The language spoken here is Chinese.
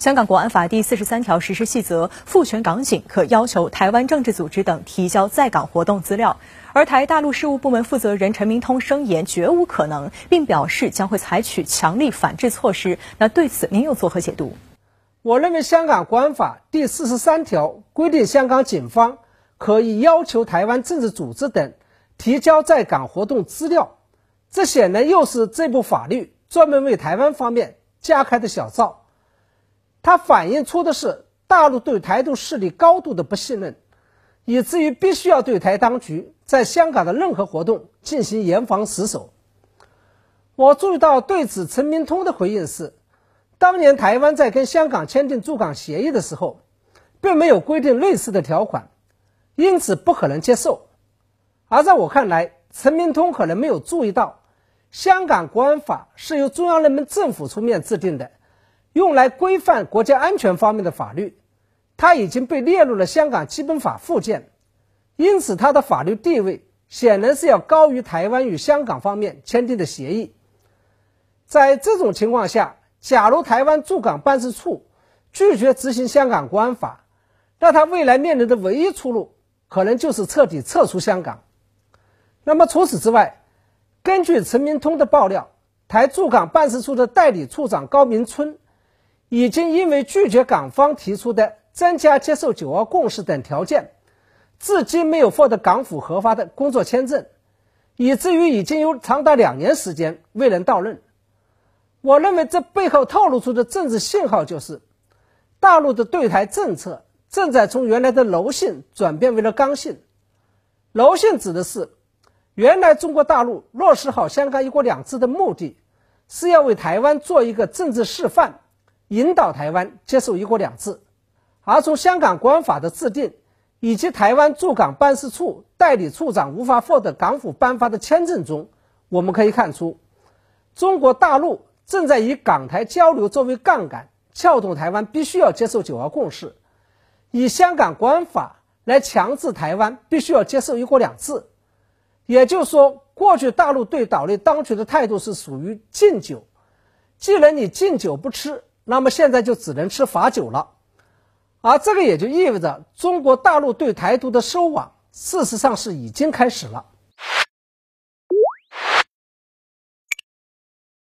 香港国安法第四十三条实施细则赋权港警可要求台湾政治组织等提交在港活动资料，而台大陆事务部门负责人陈明通声言绝无可能，并表示将会采取强力反制措施。那对此您又作何解读？我认为香港国安法第四十三条规定，香港警方可以要求台湾政治组织等提交在港活动资料，这显然又是这部法律专门为台湾方面加开的小灶。它反映出的是大陆对台独势力高度的不信任，以至于必须要对台当局在香港的任何活动进行严防死守。我注意到对此，陈明通的回应是：当年台湾在跟香港签订驻港协议的时候，并没有规定类似的条款，因此不可能接受。而在我看来，陈明通可能没有注意到，香港国安法是由中央人民政府出面制定的。用来规范国家安全方面的法律，它已经被列入了香港基本法附件，因此它的法律地位显然是要高于台湾与香港方面签订的协议。在这种情况下，假如台湾驻港办事处拒绝执行香港国安法，那他未来面临的唯一出路可能就是彻底撤出香港。那么除此之外，根据陈明通的爆料，台驻港办事处的代理处长高明春。已经因为拒绝港方提出的增加接受九二共识等条件，至今没有获得港府核发的工作签证，以至于已经有长达两年时间未能到任。我认为这背后透露出的政治信号就是，大陆的对台政策正在从原来的柔性转变为了刚性。柔性指的是，原来中国大陆落实好香港一国两制的目的，是要为台湾做一个政治示范。引导台湾接受“一国两制”，而从香港国安法的制定以及台湾驻港办事处代理处长无法获得港府颁发的签证中，我们可以看出，中国大陆正在以港台交流作为杠杆，撬动台湾必须要接受“九二共识”，以香港国安法来强制台湾必须要接受“一国两制”。也就是说，过去大陆对岛内当局的态度是属于禁酒，既然你禁酒不吃。那么现在就只能吃罚酒了，而这个也就意味着中国大陆对台独的收网，事实上是已经开始了。